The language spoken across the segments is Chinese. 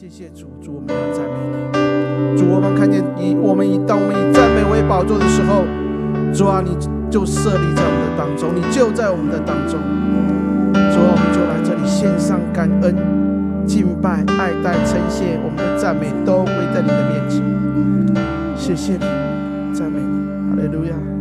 谢谢主，主我们要赞美你。主我们看见以，我们以当我们以赞美为宝座的时候，主啊，你就设立在我们的当中，你就在我们的当中。主啊，我们就来这里献上感恩、敬拜、爱戴、称谢，我们的赞美都归在你的面前。谢谢你，赞美你，哈利路亚。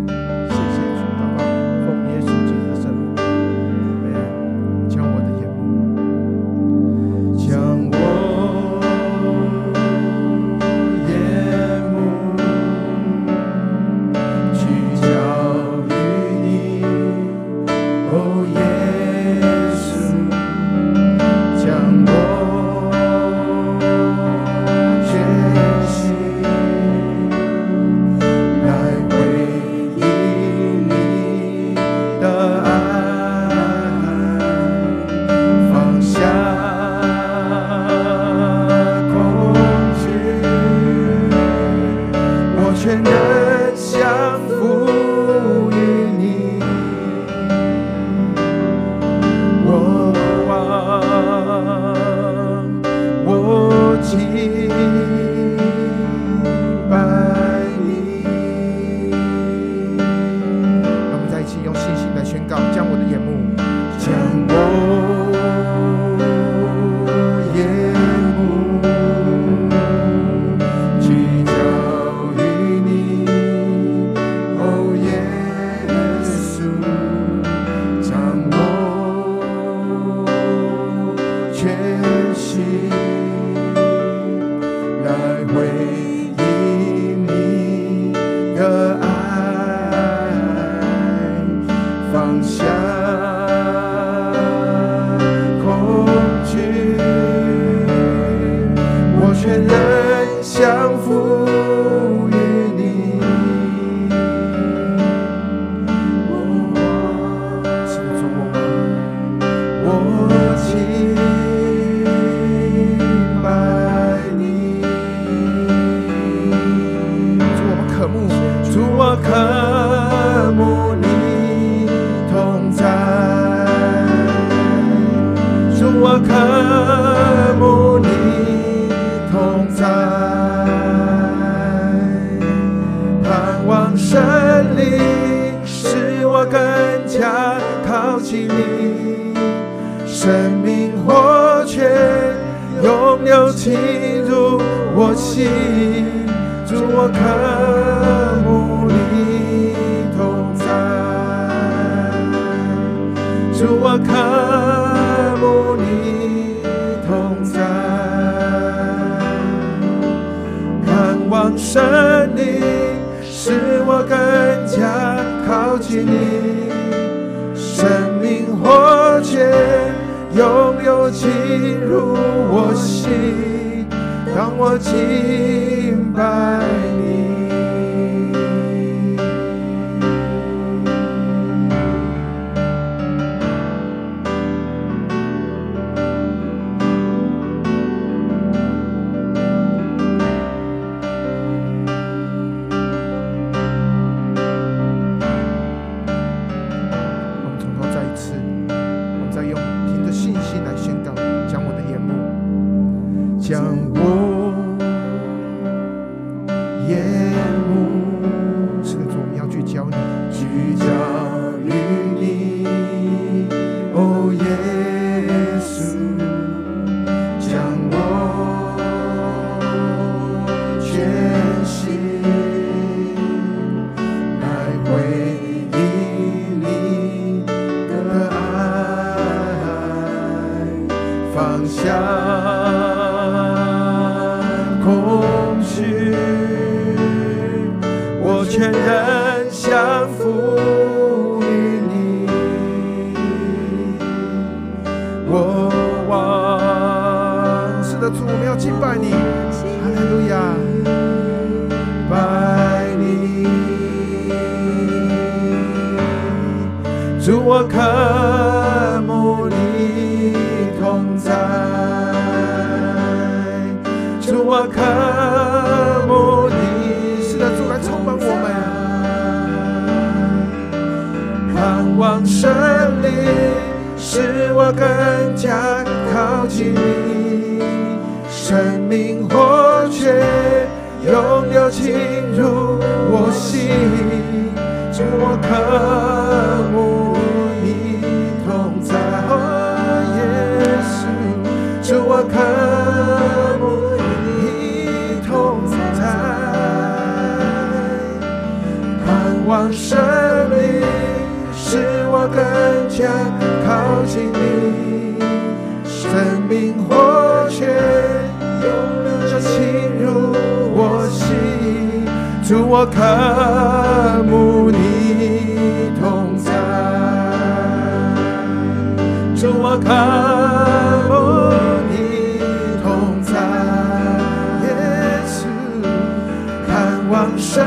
生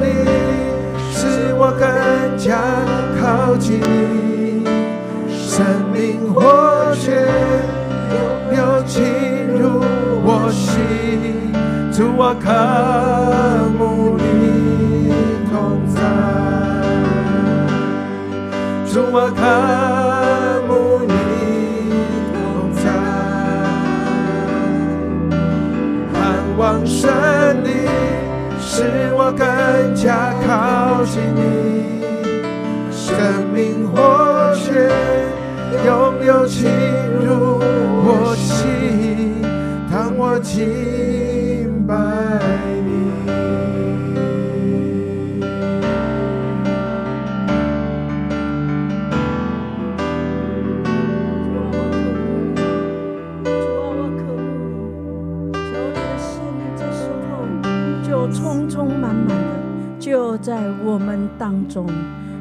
命使我更加靠近，生命活泉流进入我心。主我渴慕你同在，主我渴我更加靠近你，生命活泉涌流进入我心，当我记。当中。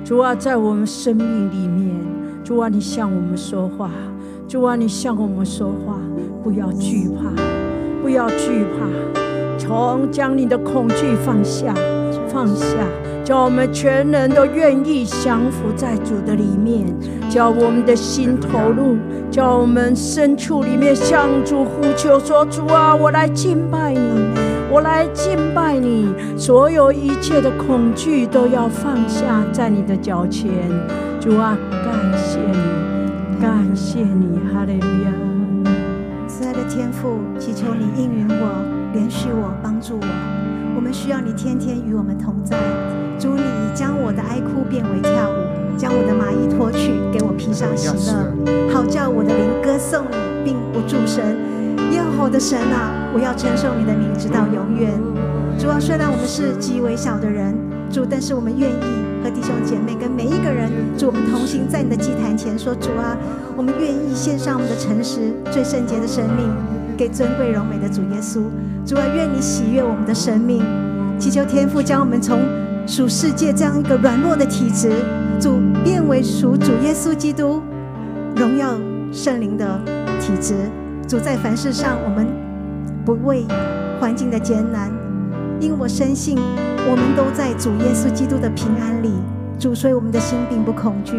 主啊，在我们生命里面，主啊，你向我们说话，主啊，你向我们说话，不要惧怕，不要惧怕。从将你的恐惧放下，放下，叫我们全人都愿意降服在主的里面，叫我们的心投入，叫我们深处里面向主呼求说：“主啊，我来敬拜你，我来敬拜你，所有一切的恐惧都要放下在你的脚前。”主啊，感谢你，感谢你，哈利路亚！慈爱的天父，祈求你应允我。怜恤我，帮助我，我们需要你天天与我们同在。主，你将我的哀哭变为跳舞，将我的麻衣脱去，给我披上喜乐，好叫我的灵歌颂你，并不住声。耶和华的神啊，我要承受你的名直到永远。主啊，虽然我们是极微小的人，主，但是我们愿意和弟兄姐妹跟每一个人，主，我们同行在你的祭坛前，说主啊，我们愿意献上我们的诚实、最圣洁的生命，给尊贵荣美的主耶稣。主啊，愿你喜悦我们的生命，祈求天父将我们从属世界这样一个软弱的体质，主变为属主耶稣基督荣耀圣灵的体质。主在凡事上，我们不畏环境的艰难，因为我深信我们都在主耶稣基督的平安里。主，所以我们的心并不恐惧。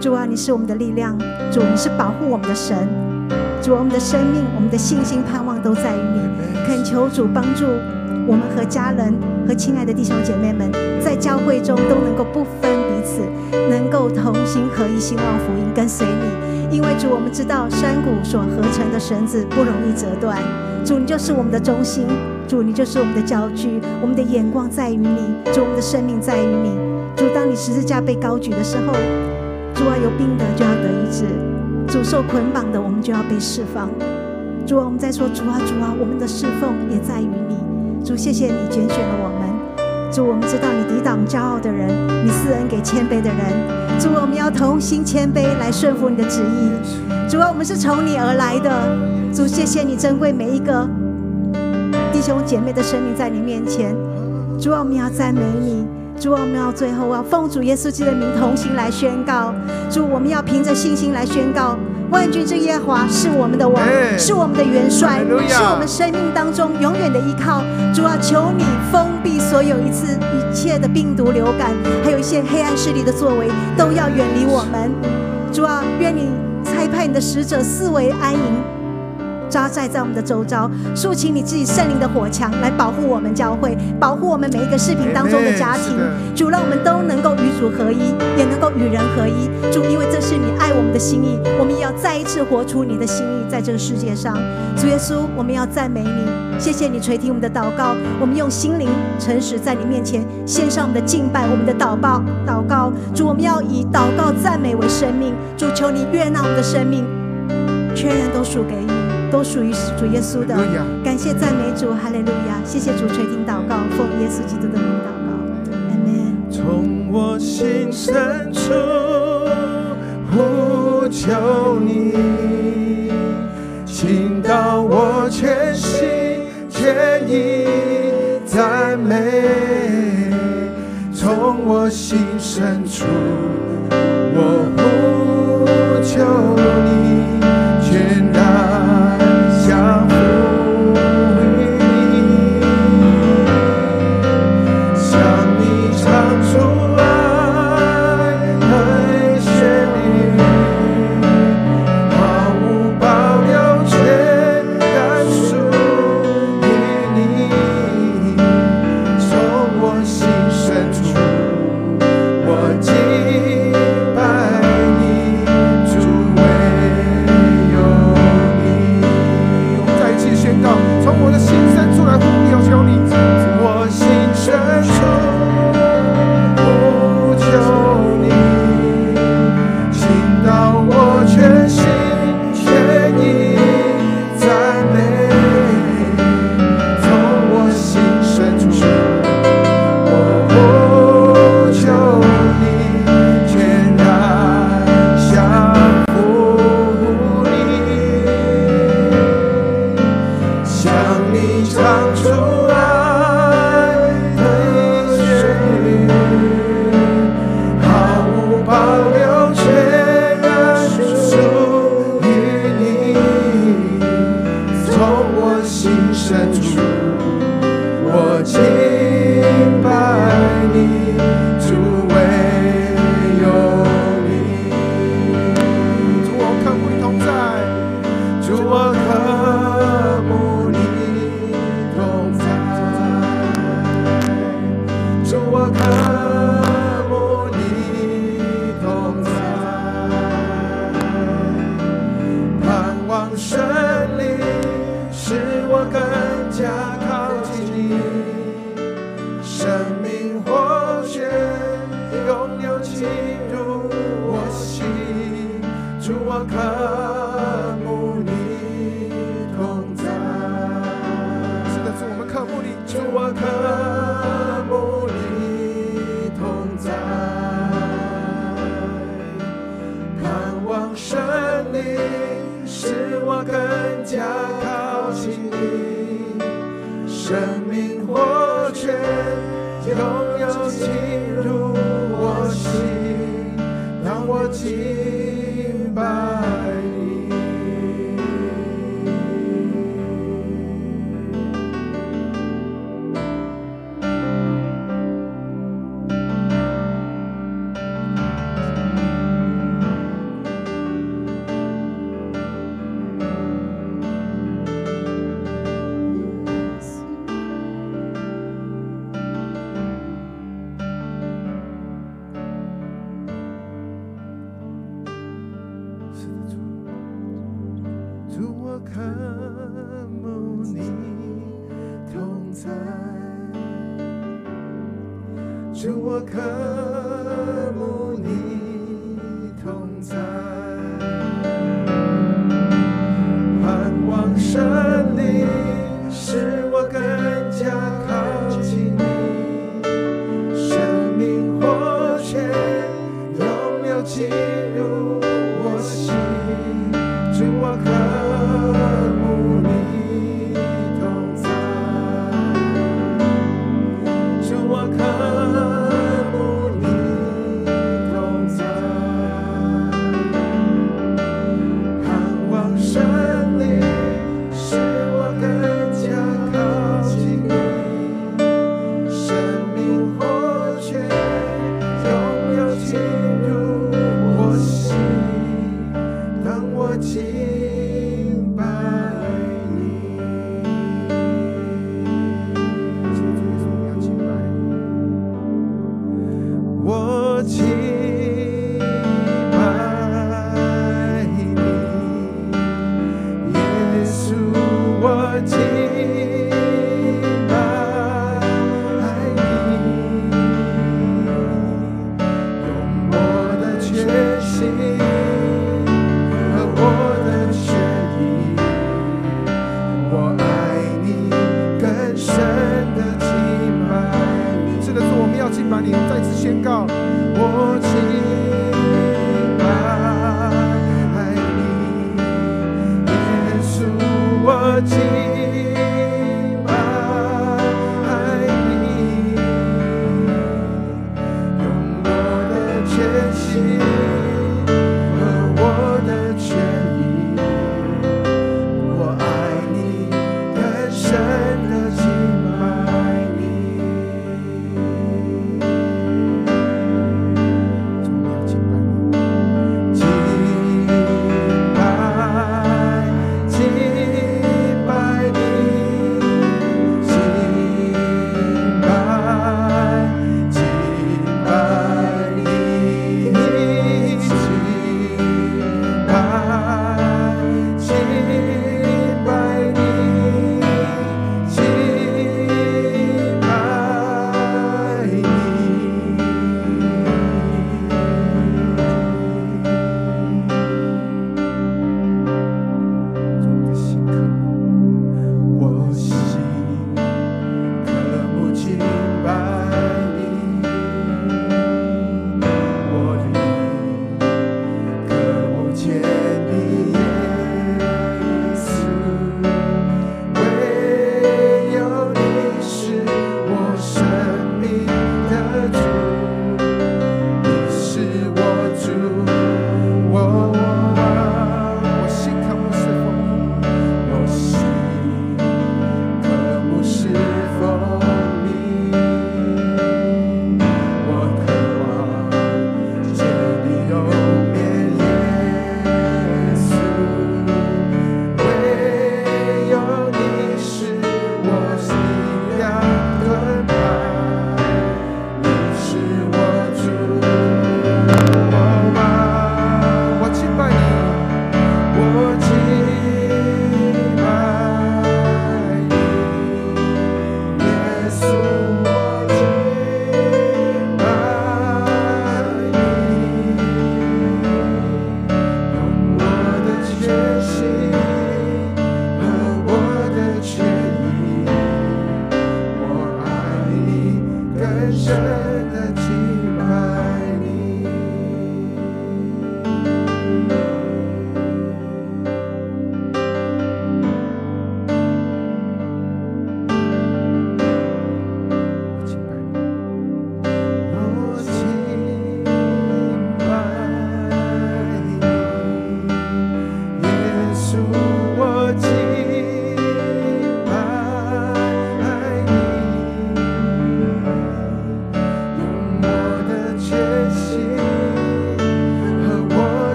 主啊，你是我们的力量，主，你是保护我们的神。主，我们的生命、我们的信心、盼望都在于你。恳求主帮助我们和家人、和亲爱的弟兄姐妹们，在教会中都能够不分彼此，能够同心合一，兴旺福音，跟随你。因为主，我们知道山谷所合成的绳子不容易折断。主，你就是我们的中心；主，你就是我们的焦距。我们的眼光在于你；主，我们的生命在于你。主，当你十字架被高举的时候，主啊，有病的就要得医治。主受捆绑的，我们就要被释放。主啊，我们在说主啊，主啊，我们的侍奉也在于你。主，谢谢你拣选了我们。主，我们知道你抵挡骄傲的人，你赐恩给谦卑的人。主，我们要同心谦卑来顺服你的旨意。主啊，我们是从你而来的。主，谢谢你珍贵每一个弟兄姐妹的生命在你面前。主啊，我们要赞美你。主，我们要最后要奉主耶稣基督的名同心来宣告。主，我们要凭着信心来宣告：万军之耶和华是我们的王，是我们的元帅，是我们生命当中永远的依靠。主啊，求你封闭所有一次一切的病毒流感，还有一些势力的作为，都要远离我们。主啊，愿你差派你的使者四围安营，扎寨在我们的周遭，竖起你自己圣灵的火墙来保护我们教会，保护我们每一个视频当中的家庭。主，让我们都能够与主合一，也能够与人合一。主，因为这是你爱我们的心意，我们也要再一次活出你的心意在这个世界上。主耶稣，我们要赞美你，谢谢你垂听我们的祷告，我们用心灵诚实在你面前献上我们的敬拜，我们的祷告祷告。主，我们要以祷告赞美为生命。主，求你悦纳我们的生命，全然都属给你。都属于主耶稣的，感谢赞美主，哈利路亚！谢谢主垂听祷告，奉耶稣基督的名祷告，阿门。从我心深处呼求你，请到我全心全意赞美，从我心深处我呼求你。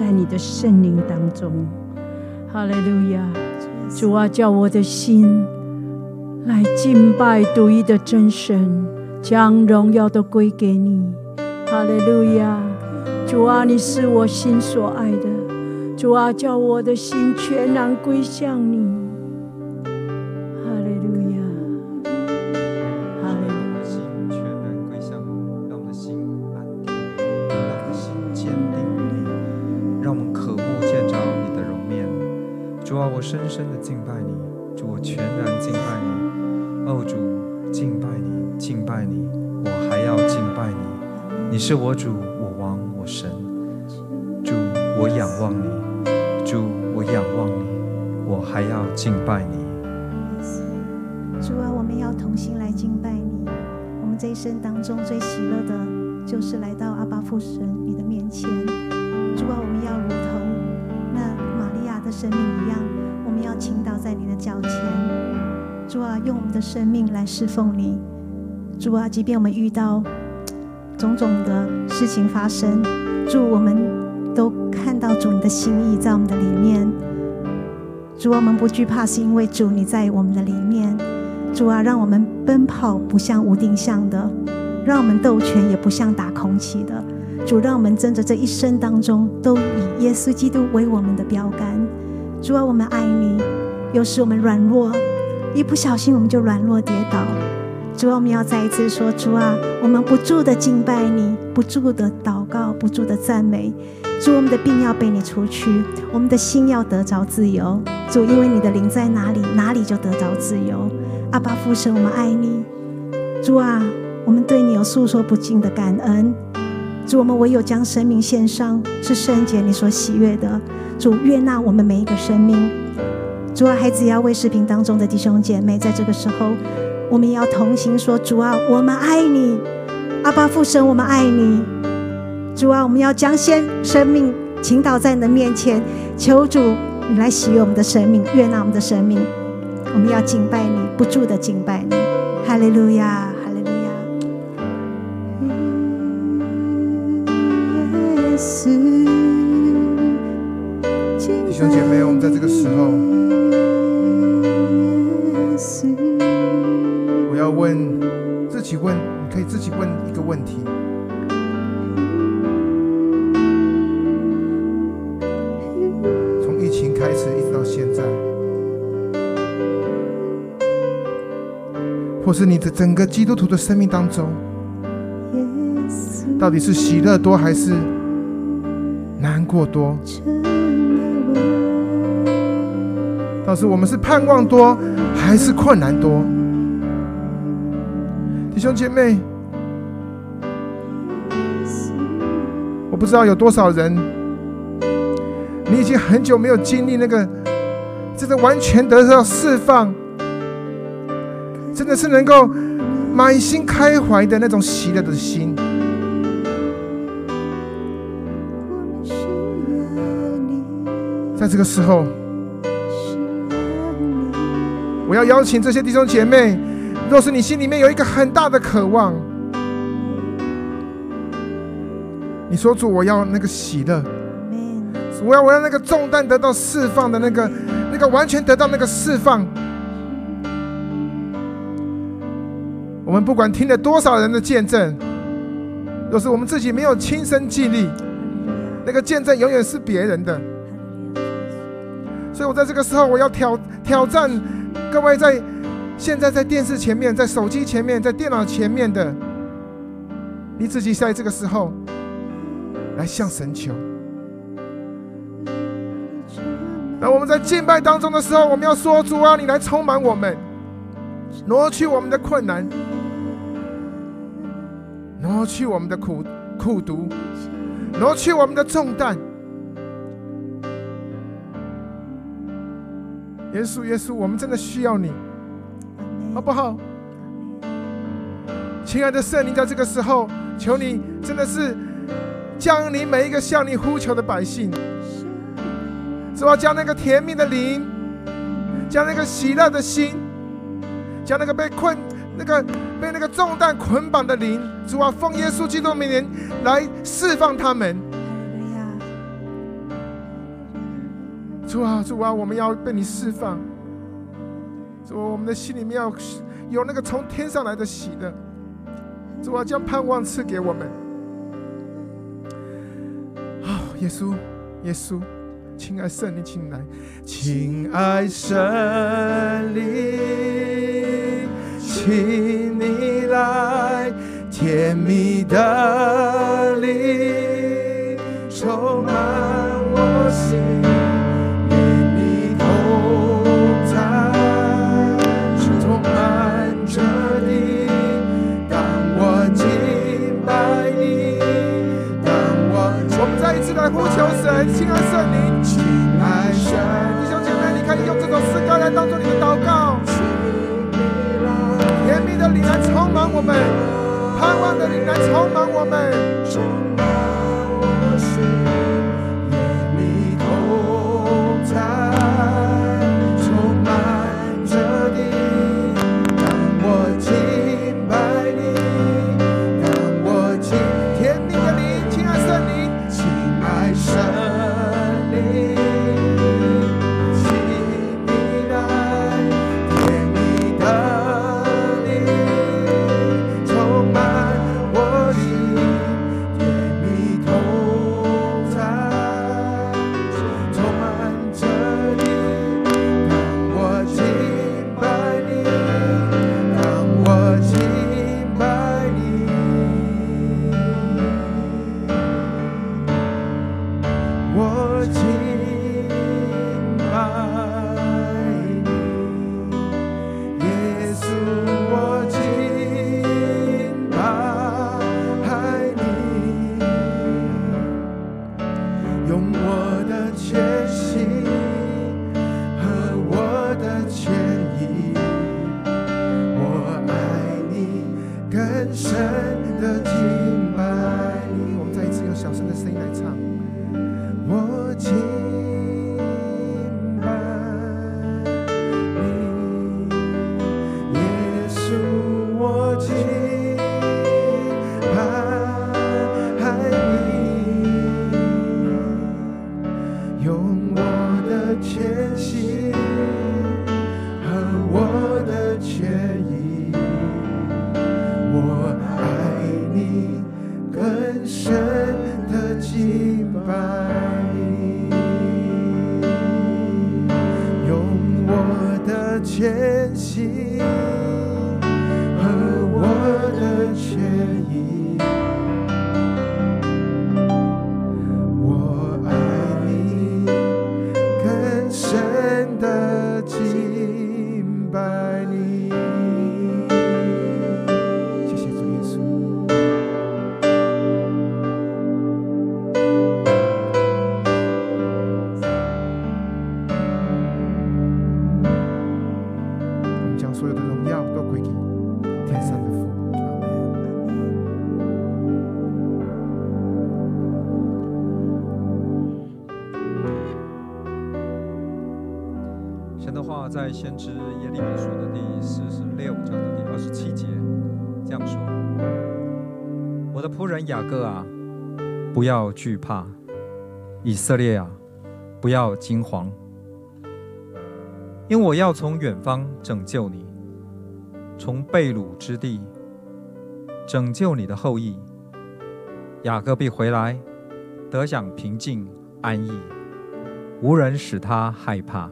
在你的圣灵当中，哈利路亚！主啊，叫我的心来敬拜独一的真神，将荣耀都归给你，哈利路亚！主啊，你是我心所爱的，主啊，叫我的心全然归向你。是我主，我王，我神。主，我仰望你，主，我仰望你，我还要敬拜你。主啊，我们要同心来敬拜你。我们这一生当中最喜乐的，就是来到阿爸父神你的面前。主啊，我们要如同那玛利亚的生命一样。我们要倾倒在你的脚前，主啊，用我们的生命来侍奉你。主啊，即便我们遇到种种的事情发生，主，我们都看到主你的心意在我们的里面。主，我们不惧怕，是因为主你在我们的里面。主啊，让我们奔跑不像无定向的，让我们斗拳也不像打空气的。主，让我们争着这一生当中，都以耶稣基督为我们的标杆。主啊，我们爱你。有时我们软弱，一不小心我们就软弱跌倒。主啊，我们要再一次说：主啊，我们不住的敬拜你，不住的祷告，不住的赞美。主，我们的病要被你除去，我们的心要得着自由。主，因为你的灵在哪里，哪里就得着自由。阿爸父神，我们爱你。主啊，我们对你有诉说不尽的感恩。主，我们唯有将生命献上，是圣洁你所喜悦的。主悦纳我们每一个生命，主啊，孩子也要为视频当中的弟兄姐妹，在这个时候，我们也要同行说：主啊，我们爱你，阿爸父神，我们爱你。主啊，我们要将先生命倾倒在你的面前，求主你来喜悦我们的生命，悦纳我们的生命。我们要敬拜你，不住的敬拜你，哈利路亚，是你的整个基督徒的生命当中，到底是喜乐多还是难过多？到时，我们是盼望多还是困难多？弟兄姐妹，我不知道有多少人，你已经很久没有经历那个，真的完全得到释放，真的是能够满心开怀的那种喜乐的心。在这个时候，我要邀请这些弟兄姐妹，若是你心里面有一个很大的渴望，你说主，我要那个喜乐，我要我要那个重担得到释放的那个，那个完全得到那个释放。我们不管听了多少人的见证，若是我们自己没有亲身经历，那个见证永远是别人的。所以我在这个时候，我要挑挑战各位在现在在电视前面、在手机前面、在电脑前面的，你自己在这个时候来向神求。那我们在敬拜当中的时候，我们要说：主啊，你来充满我们，挪去我们的困难，挪去我们的苦苦毒，挪去我们的重担。耶稣，耶稣，我们真的需要你，好不好？亲爱的圣灵，在这个时候，求你真的是将你每一个向你呼求的百姓，是吧，将那个甜蜜的灵，将那个喜乐的心，将那个被困、那个被那个重担捆绑的灵，主啊，奉耶稣基督的名来释放他们。主啊，主啊，我们要被你释放。主啊，我们的心里面要有那个从天上来的喜乐。主啊，将盼望赐给我们。好，耶稣，耶稣，亲爱圣灵，请来，亲爱圣灵，请你来，甜蜜的灵充满我心。呼求神，亲爱圣灵，亲爱神，弟兄姐妹，你可以用这首诗歌来当做你的祷告。我们，盼望的灵来充满我们。更深。惧怕；以色列啊，不要惊惶，因为我要从远方拯救你，从被掳之地拯救你的后裔。雅各必回来，得享平静安逸，无人使他害怕。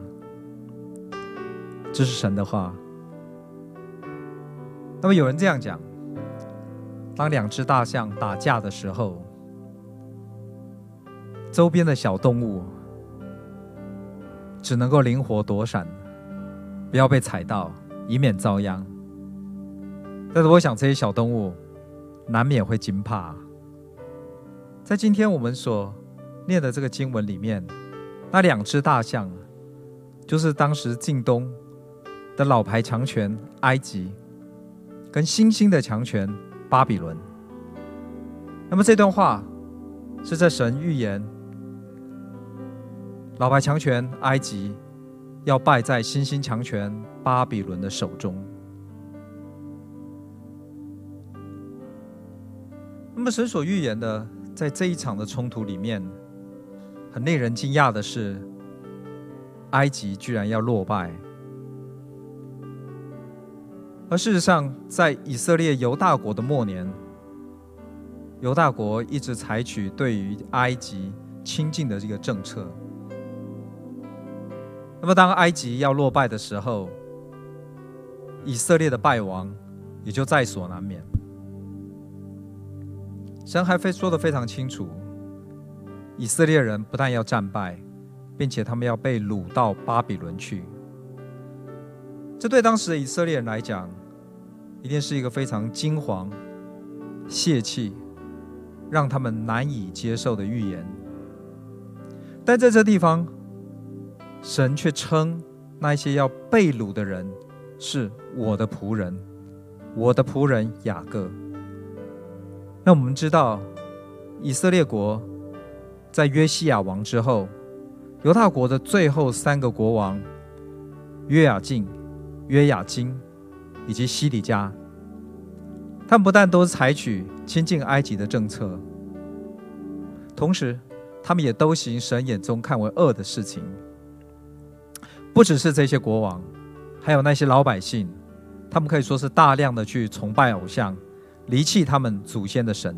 这是神的话。那么有人这样讲：当两只大象打架的时候，周边的小动物只能够灵活躲闪，不要被踩到，以免遭殃。但是我想，这些小动物难免会惊怕。在今天我们所念的这个经文里面，那两只大象，就是当时近东的老牌强权埃及，跟新兴的强权巴比伦。那么这段话是在神预言老牌强权埃及要败在新兴强权巴比伦的手中。那么神所预言的。在这一场的冲突里面，很令人惊讶的是，埃及居然要落败。而事实上，在以色列犹大国的末年，犹大国一直采取对于埃及亲近的这个政策。那么，当埃及要落败的时候，以色列的败亡也就在所难免。神还非说的非常清楚，以色列人不但要战败，并且他们要被掳到巴比伦去。这对当时的以色列人来讲，一定是一个非常惊惶、泄气，让他们难以接受的预言。但在这地方，神却称那些要被掳的人是我的仆人，我的仆人雅各。那我们知道，以色列国在约西亚王之后，犹大国的最后三个国王约雅敬、约雅斤以及西底家，他们不但都采取亲近埃及的政策，同时他们也都行神眼中看为恶的事情。不只是这些国王，还有那些老百姓，他们可以说是大量的去崇拜偶像。离弃他们祖先的神，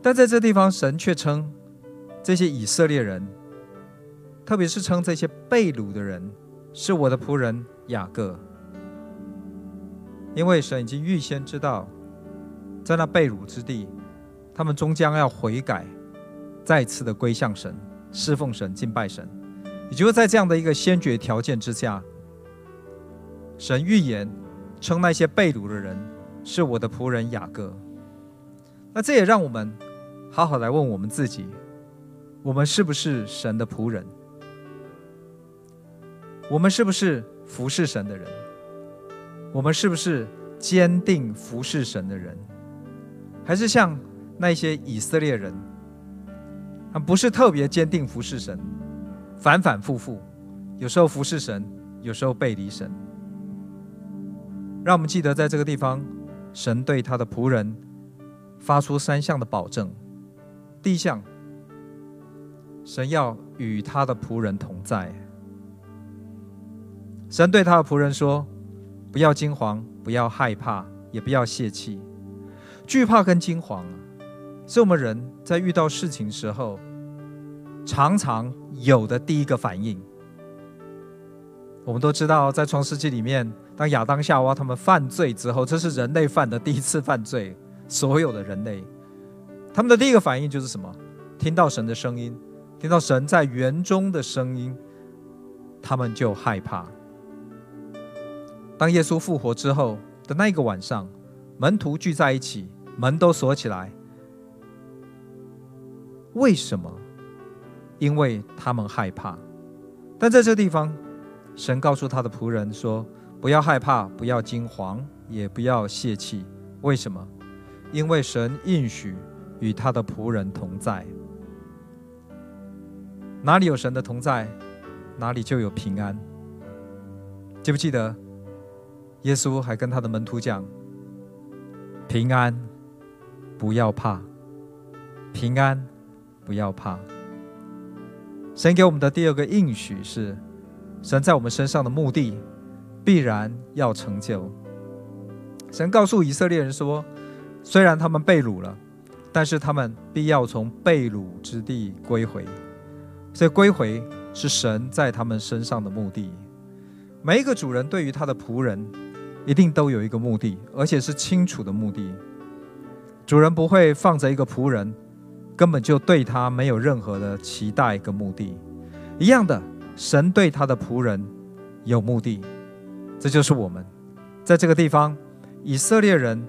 但在这地方，神却称这些以色列人，特别是称这些被掳的人，是我的仆人雅各，因为神已经预先知道，在那被掳之地，他们终将要悔改，再次的归向神，侍奉神，敬拜神。也就是在这样的一个先决条件之下，神预言称那些被掳的人。是我的仆人雅各，那这也让我们好好来问我们自己：我们是不是神的仆人？我们是不是服侍神的人？我们是不是坚定服侍神的人？还是像那些以色列人，他不是特别坚定服侍神，反反复复，有时候服侍神，有时候背离神。让我们记得在这个地方。神对他的仆人发出三项的保证：第一项，神要与他的仆人同在。神对他的仆人说：“不要惊惶，不要害怕，也不要泄气。惧怕跟惊惶，是我们人在遇到事情时候常常有的第一个反应。我们都知道，在创世纪里面。”当亚当夏娃他们犯罪之后，这是人类犯的第一次犯罪。所有的人类，他们的第一个反应就是什么？听到神的声音，听到神在园中的声音，他们就害怕。当耶稣复活之后的那一个晚上，门徒聚在一起，门都锁起来。为什么？因为他们害怕。但在这地方，神告诉他的仆人说。不要害怕，不要惊慌，也不要泄气。为什么？因为神应许与他的仆人同在。哪里有神的同在，哪里就有平安。记不记得？耶稣还跟他的门徒讲：平安，不要怕。平安，不要怕。神给我们的第二个应许是，神在我们身上的目的必然要成就。神告诉以色列人说，虽然他们被掳了，但是他们必要从被掳之地归回。所以归回是神在他们身上的目的。每一个主人对于他的仆人，一定都有一个目的，而且是清楚的目的。主人不会放着一个仆人，根本就对他没有任何的期待跟目的。一样的，神对他的仆人有目的，这就是我们在这个地方，以色列人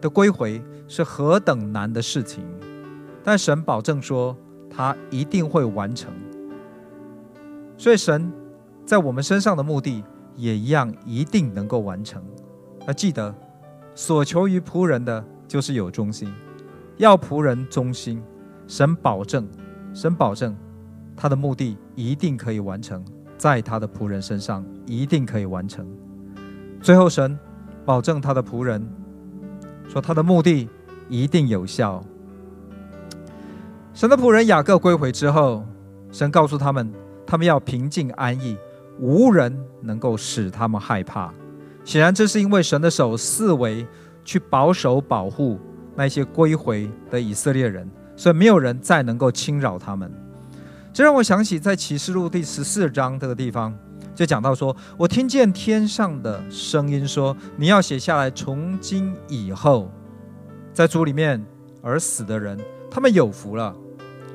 的归回是何等难的事情，但神保证说他一定会完成。所以神在我们身上的目的也一样，一定能够完成。那记得，所求于仆人的。就是有忠心，要仆人忠心，神保证，神保证，他的目的一定可以完成，在他的仆人身上一定可以完成。最后，神保证他的仆人说他的目的一定有效。神的仆人雅各归回之后，神告诉他们，他们要平静安逸，无人能够使他们害怕。显然，这是因为神的手四围。去保守保护那些归回的以色列人，所以没有人再能够侵扰他们。这让我想起在启示录第十四章这个地方，就讲到说：“我听见天上的声音说，你要写下来，从今以后，在主里面而死的人，他们有福了。”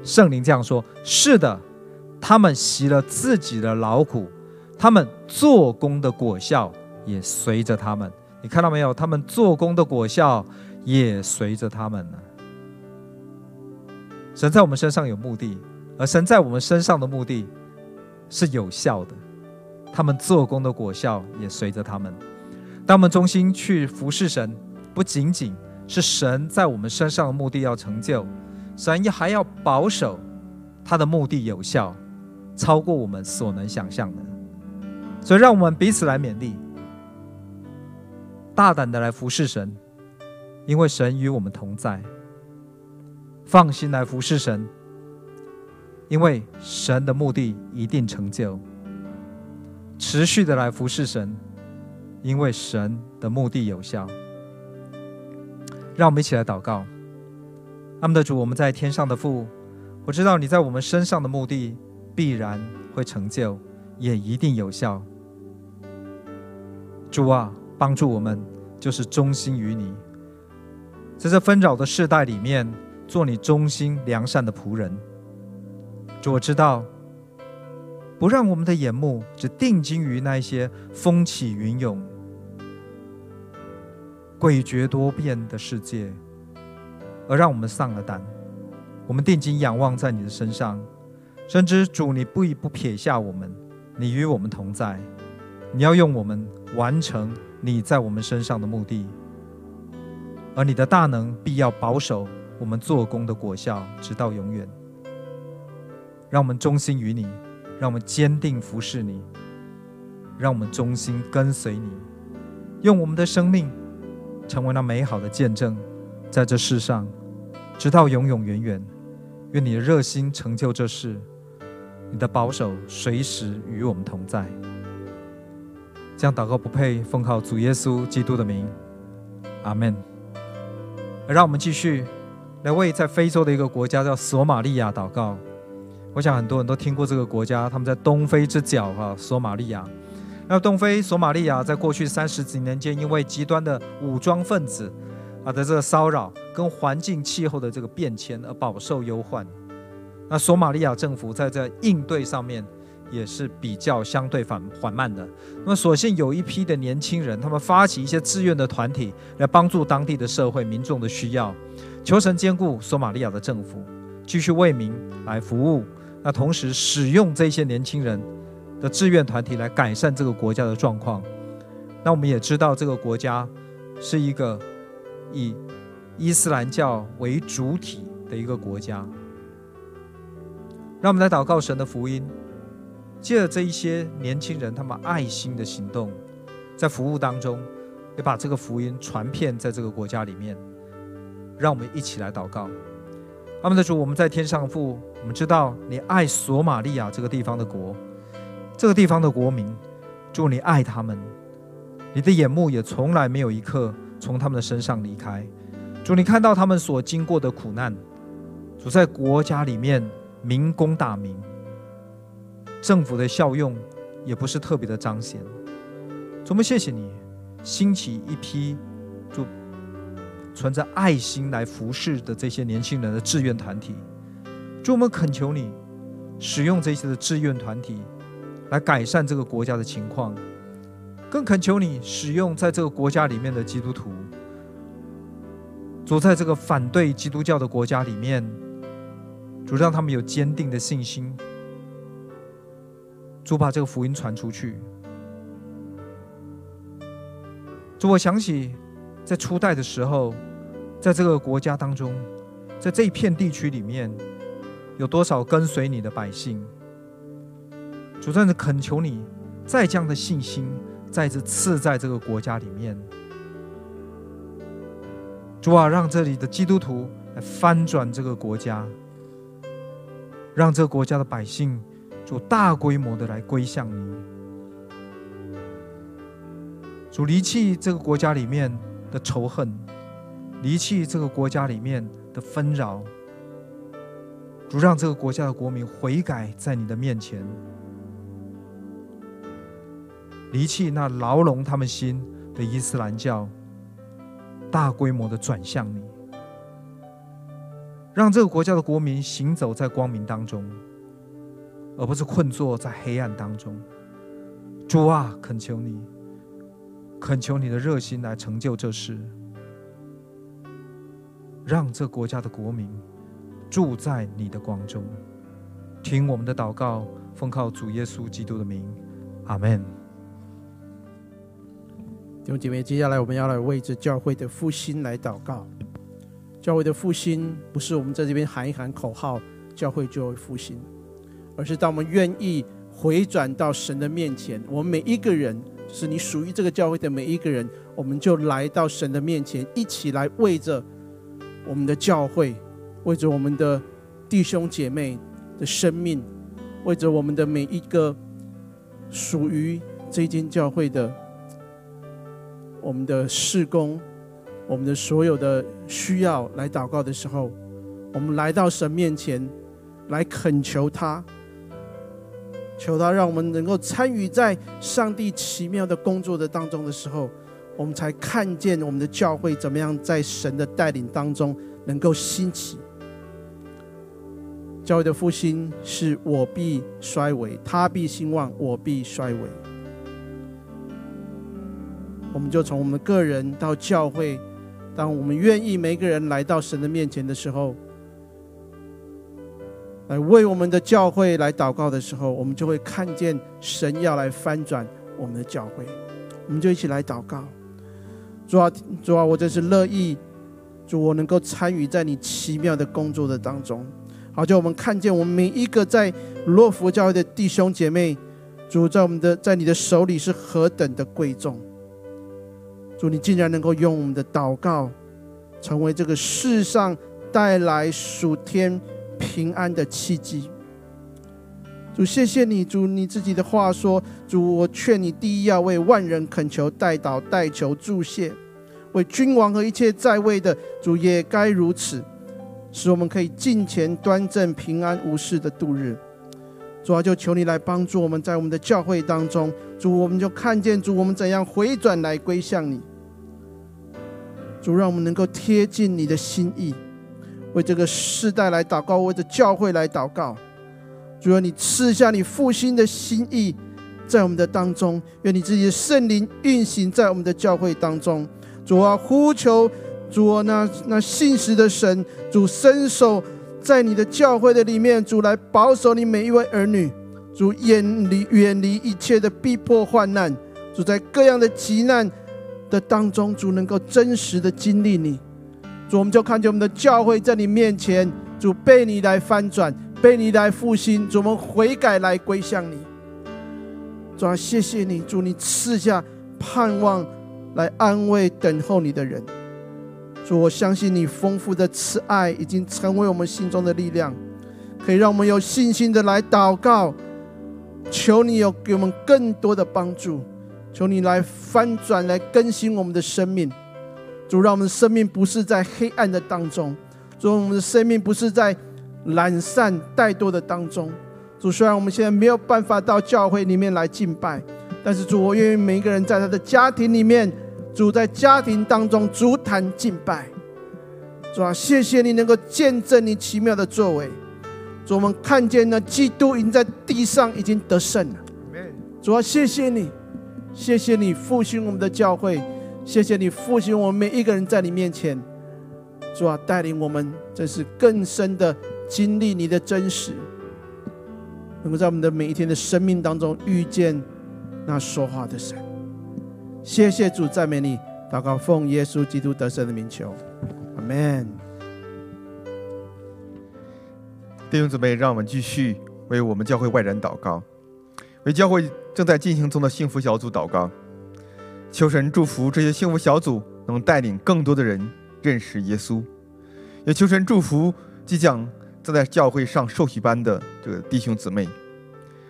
圣灵这样说：“是的，他们习了自己的劳苦，他们做工的果效也随着他们。”你看到没有？他们做工的果效也随着他们呢。神在我们身上有目的，而神在我们身上的目的是有效的。他们做工的果效也随着他们。当我们忠心去服侍神，不仅仅是神在我们身上的目的要成就，神也还要保守他的目的有效，超过我们所能想象的。所以，让我们彼此来勉励。大胆的来服侍神，因为神与我们同在；放心来服侍神，因为神的目的一定成就；持续的来服侍神，因为神的目的有效。让我们一起来祷告。阿们的主，我们在天上的父，我知道你在我们身上的目的必然会成就，也一定有效。主啊。帮助我们，就是忠心于你，在这纷扰的世代里面，做你忠心良善的仆人。主，我知道，不让我们的眼目只定睛于那些风起云涌、诡谲多变的世界，而让我们丧了胆。我们定睛仰望在你的身上，深知主，你不不撇下我们，你与我们同在，你要用我们完成。你在我们身上的目的，而你的大能必要保守我们做工的果效，直到永远。让我们忠心于你，让我们坚定服侍你，让我们忠心跟随你，用我们的生命成为那美好的见证，在这世上，直到永永远远。愿你的热心成就这事，你的保守随时与我们同在。这样祷告不配奉靠主耶稣基督的名，阿门。让我们继续来为在非洲的一个国家叫索马利亚祷告。我想很多人都听过这个国家，他们在东非之角哈，索马利亚。那东非索马利亚在过去三十几年间，因为极端的武装分子啊的这个骚扰，跟环境气候的这个变迁而饱受忧患。那索马利亚政府在这应对上面。也是比较相对缓缓慢的。那么，所幸有一批的年轻人，他们发起一些志愿的团体，来帮助当地的社会民众的需要。求神坚固索马利亚的政府，继续为民来服务。那同时使用这些年轻人的志愿团体来改善这个国家的状况。那我们也知道，这个国家是一个以伊斯兰教为主体的一个国家。让我们来祷告神的福音。借着这一些年轻人，他们爱心的行动，在服务当中，也把这个福音传遍在这个国家里面。让我们一起来祷告，阿们的主，我们在天上父，我们知道你爱索玛利亚这个地方的国，这个地方的国民，主你爱他们，你的眼目也从来没有一刻从他们的身上离开。主，你看到他们所经过的苦难，主在国家里面民工打民，政府的效用也不是特别的彰显。主，我们谢谢你兴起一批主存着爱心来服侍的这些年轻人的志愿团体。主，我们恳求你使用这些的志愿团体来改善这个国家的情况，更恳求你使用在这个国家里面的基督徒。主，在这个反对基督教的国家里面，主让他们有坚定的信心。主把这个福音传出去。主，我想起在初代的时候，在这个国家当中，在这一片地区里面，有多少跟随你的百姓？主，在这恳求你，再将的信心，再次赐在这个国家里面。主啊，让这里的基督徒来翻转这个国家，让这个国家的百姓主大规模的来归向你。主离弃这个国家里面的仇恨，离弃这个国家里面的纷扰。主让这个国家的国民悔改在你的面前，离弃那牢笼他们心的伊斯兰教。大规模的转向你，让这个国家的国民行走在光明当中，而不是困坐在黑暗当中。主啊，恳求你，恳求你的热心来成就这事，让这国家的国民住在你的光中。听我们的祷告，奉靠主耶稣基督的名，阿门。弟兄姐妹，接下来我们要来为着教会的复兴来祷告。教会的复兴不是我们在这边喊一喊口号，教会就会复兴，而是当我们愿意回转到神的面前，我们每一个人，是你属于这个教会的每一个人，我们就来到神的面前，一起来为着我们的教会，为着我们的弟兄姐妹的生命，为着我们的每一个属于这间教会的。我们的事工，我们的所有的需要来祷告的时候，我们来到神面前，来恳求他，求他让我们能够参与在上帝奇妙的工作的当中的时候，我们才看见我们的教会怎么样在神的带领当中能够兴起。教会的复兴是我必衰微，他必兴旺，我必衰微。我们就从我们个人到教会，当我们愿意每个人来到神的面前的时候，来为我们的教会来祷告的时候，我们就会看见神要来翻转我们的教会。我们就一起来祷告，主啊，主啊，我真是乐意，主我能够参与在你奇妙的工作的当中。好，叫我们看见我们每一个在罗福教会的弟兄姐妹，主在我们的在你的手里是何等的贵重。主，你竟然能够用我们的祷告，成为这个世上带来属天平安的契机。主，谢谢你，主，你自己的话说，主，我劝你第一要为万人恳求、代祷、代求、祝谢，为君王和一切在位的，主也该如此，使我们可以尽前端正、平安无事的度日。主啊，就求你来帮助我们，在我们的教会当中，主，我们就看见主，我们怎样回转来归向你。主，让我们能够贴近你的心意，为这个世代来祷告，为这教会来祷告。主啊，你赐下你复兴的心意在我们的当中，愿你自己的圣灵运行在我们的教会当中。主啊，呼求主啊，那那信实的神，主伸手。在你的教会的里面，主来保守你每一位儿女，主远离远离一切的逼迫患难，主在各样的急难的当中，主能够真实的经历你，主我们就看见我们的教会在你面前，主被你来翻转，被你来复兴，主我们悔改来归向你，主啊，谢谢你，主你赐下盼望来安慰等候你的人。主，我相信你丰富的慈爱已经成为我们心中的力量，可以让我们有信心的来祷告。求你有给我们更多的帮助，求你来翻转，来更新我们的生命。主，让我们的生命不是在黑暗的当中，主，我们的生命不是在懒散怠惰的当中。主，虽然我们现在没有办法到教会里面来敬拜，但是主，我愿意每一个人在他的家庭里面。主在家庭当中，足坛敬拜，主啊，谢谢你能够见证你奇妙的作为。主，我们看见呢，基督已经在地上已经得胜了。主啊，谢谢你，谢谢你复兴我们的教会，谢谢你复兴我们每一个人在你面前。主啊，带领我们，这是更深的经历你的真实，能够在我们的每一天的生命当中遇见那说话的神。谢谢主，赞美你，祷告奉耶稣基督得胜的名求，阿门。弟兄姊妹，让我们继续为我们教会外人祷告，为教会正在进行中的幸福小组祷告，求神祝福这些幸福小组能带领更多的人认识耶稣，也求神祝福即将正在教会上受洗班的这个弟兄姊妹，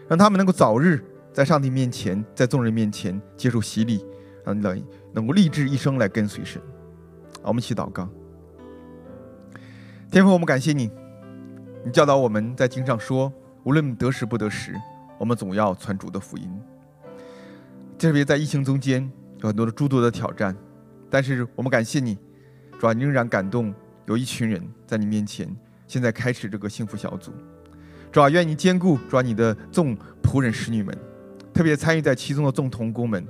让他们能够早日在上帝面前，在众人面前接受洗礼。能能够立志一生来跟随神，我们一起祷告。天父，我们感谢你，你教导我们在经上说，无论得时不得时，我们总要传主的福音。特别在疫情中间，有很多的诸多的挑战，但是我们感谢你，主啊，你仍然感动有一群人在你面前，现在开始这个幸福小组。主啊，愿你兼顾主啊你的众仆人使女们，特别参与在其中的众童工们。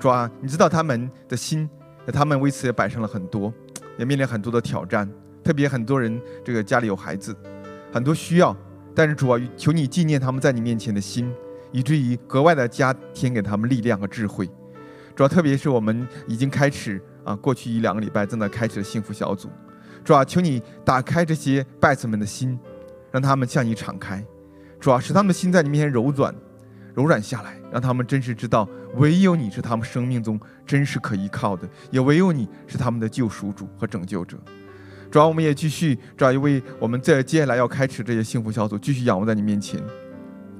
主啊，你知道他们的心，他们为此也摆上了很多，也面临很多的挑战。特别很多人这个家里有孩子，很多需要，但是主啊，求你纪念他们在你面前的心，以至于格外的加添给他们力量和智慧。主啊，特别是我们已经开始啊，过去一两个礼拜正在开始的幸福小组。主啊，求你打开这些拜子们的心，让他们向你敞开。主啊，使他们的心在你面前柔软。柔软下来，让他们真实知道，唯有你是他们生命中真实可依靠的，也唯有你是他们的救赎主和拯救者。主啊，我们也继续，主啊，为我们在接下来要开始这些幸福小组，继续仰望在你面前。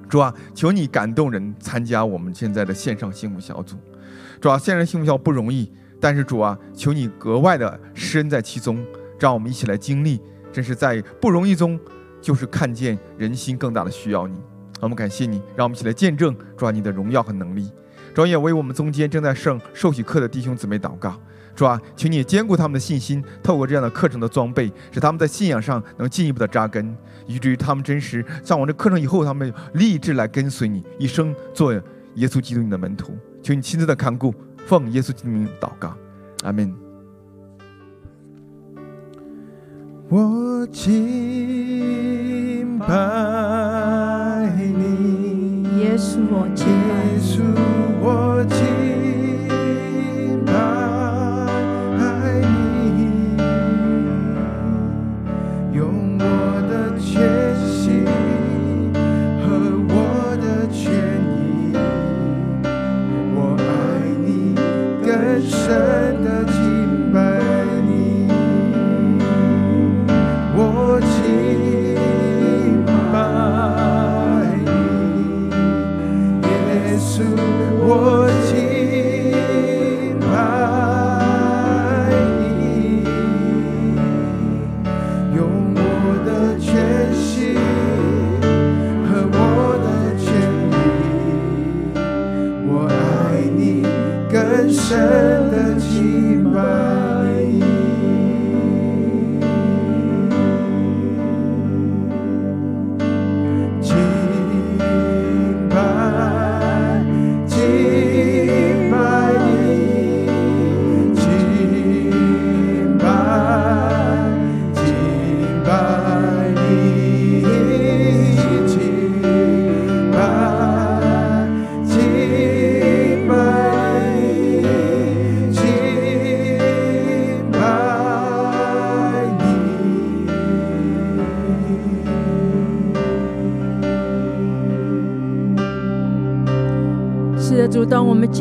主啊，求你感动人参加我们现在的线上幸福小组。主啊，线上幸福小组不容易，但是主啊，求你格外的施恩在其中，让我们一起来经历，真是在不容易中，就是看见人心更大的需要你。我们感谢你，让我们一起来见证主啊你的荣耀和能力。主啊，也为我们中间正在上受洗课的弟兄姊妹祷告。主啊，请你也坚固他们的信心，透过这样的课程的装备，使他们在信仰上能进一步的扎根，以至于他们真实上完这课程以后，他们立志来跟随你，一生做耶稣基督你的门徒。求你亲自的看顾，奉耶稣基督名祷告，阿门。我敬拜你。耶稣，我敬拜。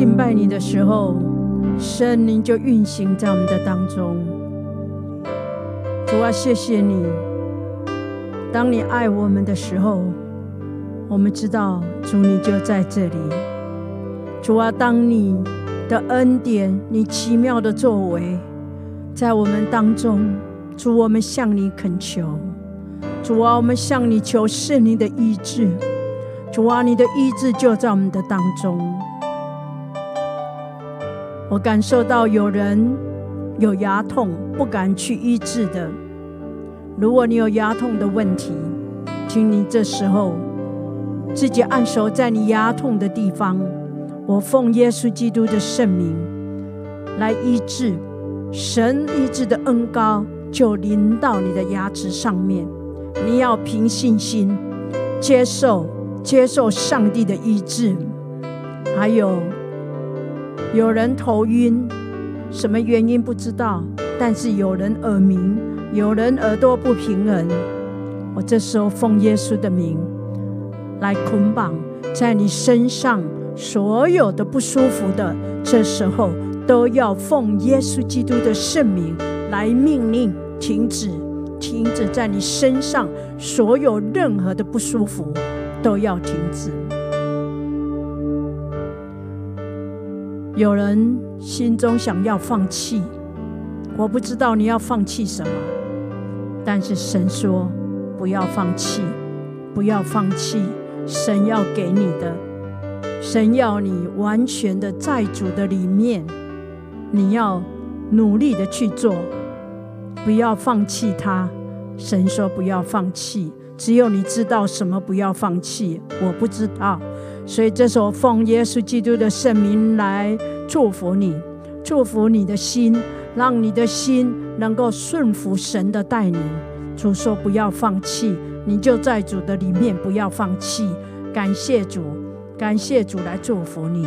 敬拜你的时候，圣灵就运行在我们的当中。主啊，谢谢你。当你爱我们的时候，我们知道主你就在这里。主啊，当你的恩典、你奇妙的作为在我们当中，主，我们向你恳求。主啊，我们向你求圣灵的医治。主啊，你的医治就在我们的当中。我感受到有人有牙痛，不敢去医治的。如果你有牙痛的问题，请你这时候自己按手在你牙痛的地方。我奉耶稣基督的圣名来医治，神医治的恩膏就临到你的牙齿上面。你要凭信心接受，接受上帝的医治。还有有人头晕，什么原因不知道，但是有人耳鸣，有人耳朵不平衡。我这时候奉耶稣的名来捆绑在你身上所有的不舒服的，这时候都要奉耶稣基督的圣名来命令停止，停止在你身上所有任何的不舒服都要停止。有人心中想要放弃，我不知道你要放弃什么，但是神说。不要放弃，不要放弃，神要给你的，神要你完全的在主的里面，你要努力的去做，不要放弃他。神说不要放弃，只有你知道什么不要放弃，我不知道，所以这首奉耶稣基督的圣名来祝福你，祝福你的心，让你的心能够顺服神的带领。主说：“不要放弃，你就在主的里面，不要放弃。感谢主，感谢主来祝福你。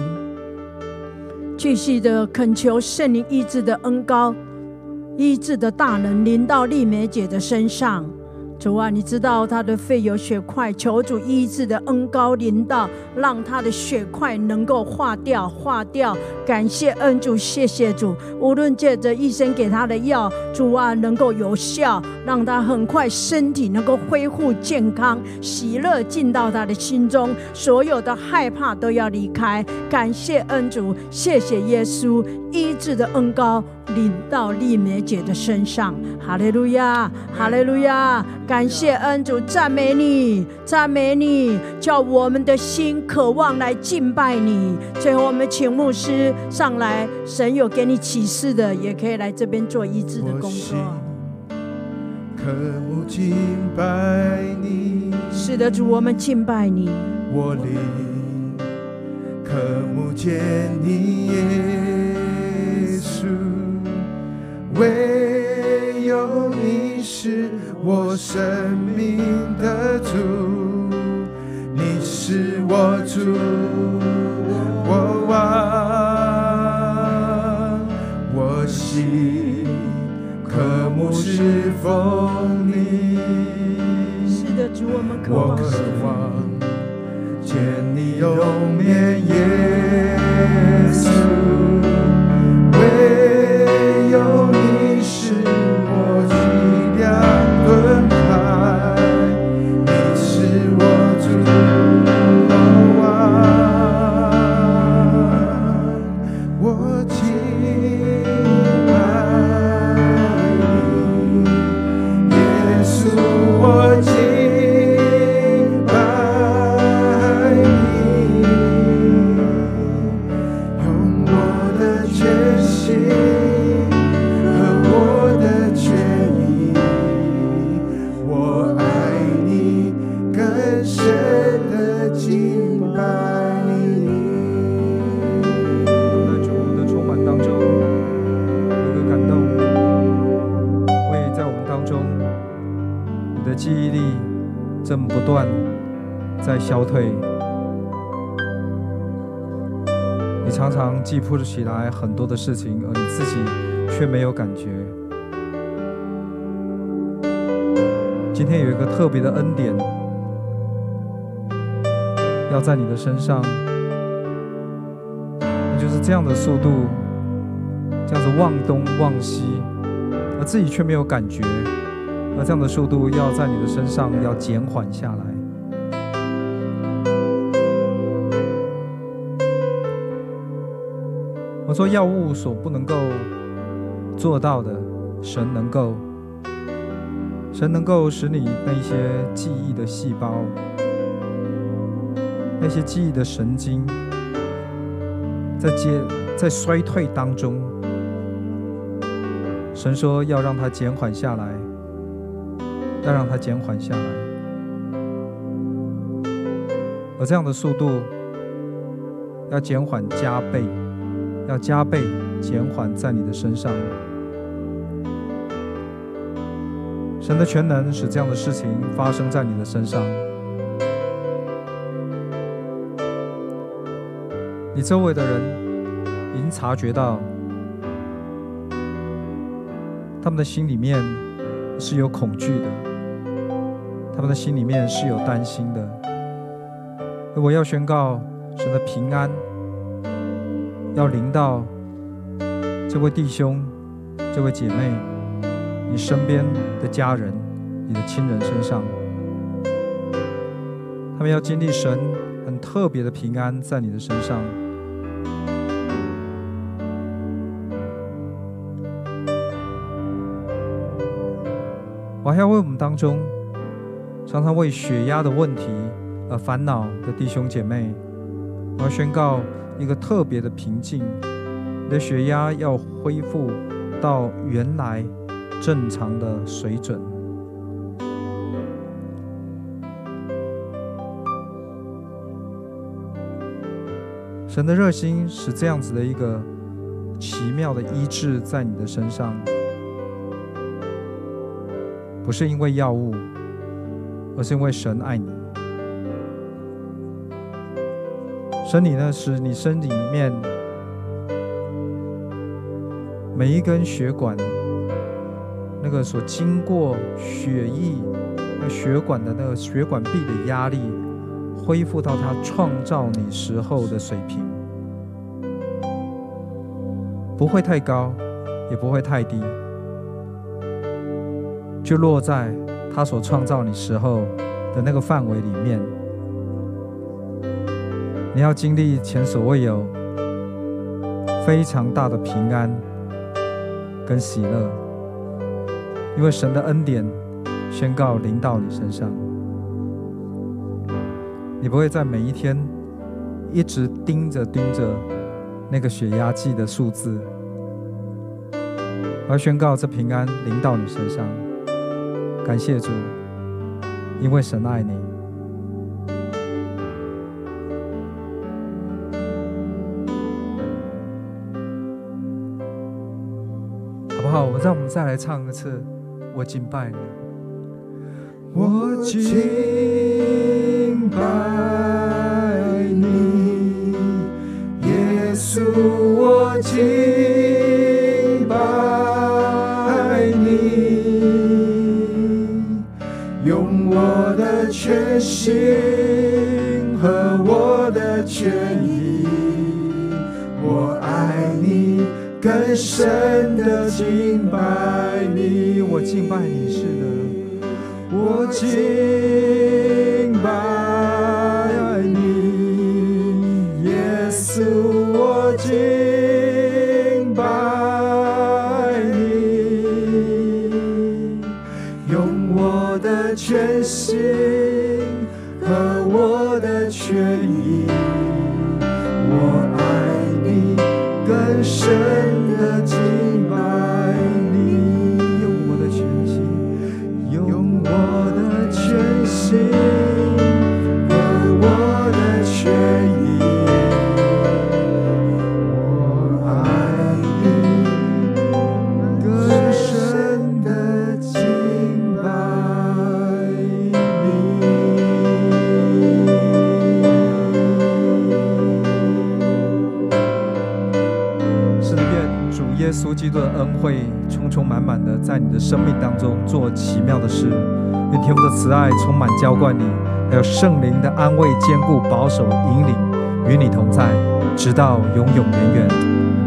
继续的恳求圣灵医治的恩膏，医治的大能临到丽美姐的身上。”主啊，你知道他的肺有血块，求主医治的恩高临到，让他的血块能够化掉，化掉。感谢恩主，谢谢主。无论借着医生给他的药，主啊能够有效，让他很快身体能够恢复健康，喜乐进到他的心中，所有的害怕都要离开。感谢恩主，谢谢耶稣医治的恩高。临到丽梅姐的身上，哈利路亚，哈利路亚！感谢恩主，赞美你，赞美你，叫我们的心渴望来敬拜你。最后，我们请牧师上来，神有给你启示的，也可以来这边做医治的工作。渴慕敬拜你，是的，主，我们敬拜你。我灵渴慕见你，耶稣。唯有你是我生命的主，你是我主，我望，我心渴慕侍奉你。是的，主，我们渴望见你容颜，耶稣。记不起来很多的事情，而你自己却没有感觉。今天有一个特别的恩典，要在你的身上，你就是这样的速度，这样子望东望西，而自己却没有感觉，而这样的速度要在你的身上要减缓下来。说药物所不能够做到的，神能够，神能够使你那些记忆的细胞，那些记忆的神经，在接在衰退当中，神说要让它减缓下来，要让它减缓下来，而这样的速度要减缓加倍。要加倍减缓在你的身上。神的全能使这样的事情发生在你的身上。你周围的人已经察觉到，他们的心里面是有恐惧的，他们的心里面是有担心的。我要宣告神的平安。要临到这位弟兄、这位姐妹、你身边的家人、你的亲人身上，他们要经历神很特别的平安在你的身上。我还要为我们当中常常为血压的问题而烦恼的弟兄姐妹，我要宣告。一个特别的平静，你的血压要恢复到原来正常的水准。神的热心是这样子的一个奇妙的医治在你的身上，不是因为药物，而是因为神爱你。神你呢，使你身体里面每一根血管，那个所经过血液、那血管的那个血管壁的压力，恢复到它创造你时候的水平，不会太高，也不会太低，就落在它所创造你时候的那个范围里面。你要经历前所未有非常大的平安跟喜乐，因为神的恩典宣告临到你身上，你不会在每一天一直盯着盯着那个血压计的数字，而宣告这平安临到你身上。感谢主，因为神爱你。再来唱一次。我敬拜你，我敬更深的敬拜你，我敬拜你，是的，我敬拜你，耶稣，我敬拜你，用我的全心和我的全意，我爱你更深。充满满的在你的生命当中做奇妙的事，愿天父的慈爱充满浇灌你，还有圣灵的安慰、坚固、保守、引领与你同在，直到永永远远。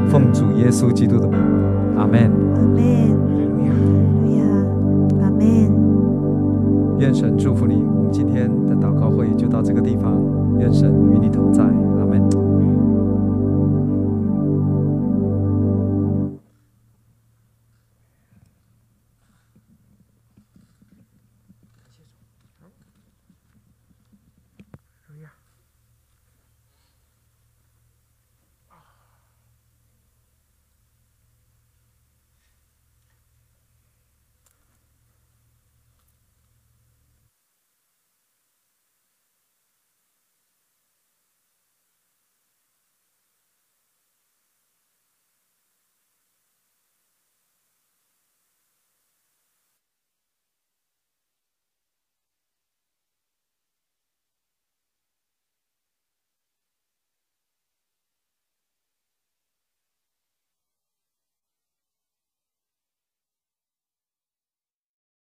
奉主耶稣基督的